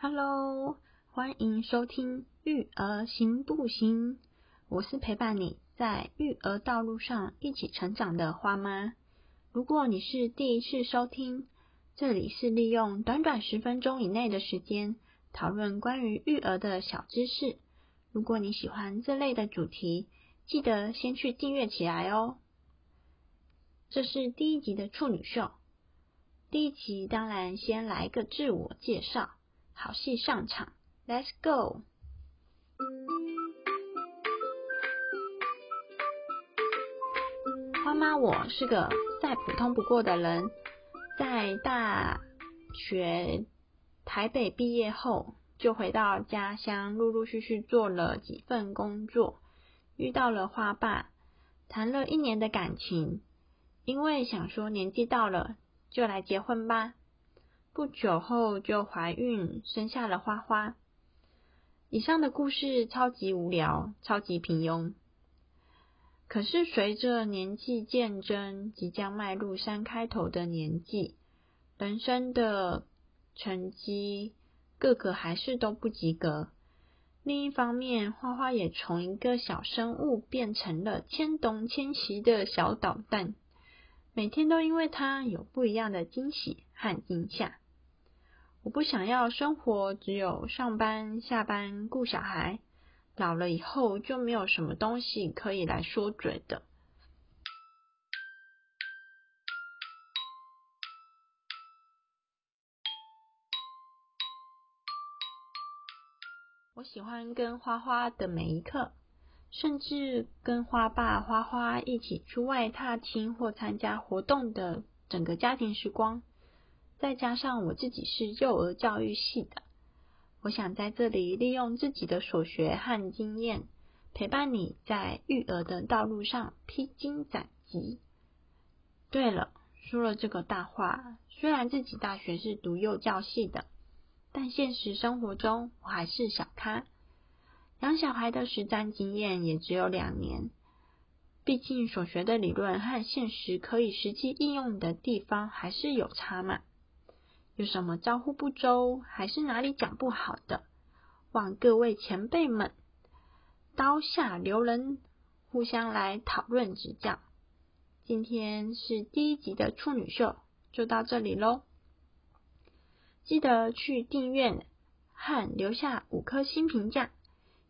Hello，欢迎收听《育儿行不行》。我是陪伴你在育儿道路上一起成长的花妈。如果你是第一次收听，这里是利用短短十分钟以内的时间，讨论关于育儿的小知识。如果你喜欢这类的主题，记得先去订阅起来哦。这是第一集的处女秀。第一集当然先来个自我介绍，好戏上场，Let's go！花妈，我是个再普通不过的人，在大学台北毕业后，就回到家乡，陆陆续续做了几份工作，遇到了花爸，谈了一年的感情，因为想说年纪到了。就来结婚吧！不久后就怀孕，生下了花花。以上的故事超级无聊，超级平庸。可是随着年纪渐增，即将迈入三开头的年纪，人生的成绩个个还是都不及格。另一方面，花花也从一个小生物变成了千东千西的小捣蛋。每天都因为他有不一样的惊喜和惊吓。我不想要生活只有上班、下班、顾小孩，老了以后就没有什么东西可以来说嘴的。我喜欢跟花花的每一刻。甚至跟花爸、花花一起出外踏青或参加活动的整个家庭时光，再加上我自己是幼儿教育系的，我想在这里利用自己的所学和经验，陪伴你在育儿的道路上披荆斩棘。对了，说了这个大话，虽然自己大学是读幼教系的，但现实生活中我还是小咖。养小孩的实战经验也只有两年，毕竟所学的理论和现实可以实际应用的地方还是有差嘛。有什么招呼不周，还是哪里讲不好的，望各位前辈们刀下留人，互相来讨论指教。今天是第一集的处女秀，就到这里喽。记得去订阅和留下五颗星评价。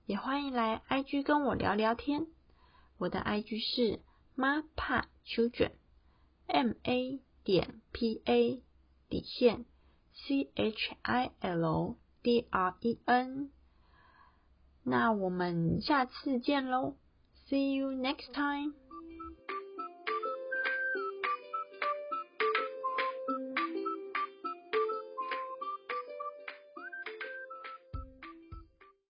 也欢迎来 IG 跟我聊聊天，我的 IG 是 ma pa 秋卷 m a 点 p a 底线 C H I L D R E N。那我们下次见喽，See you next time。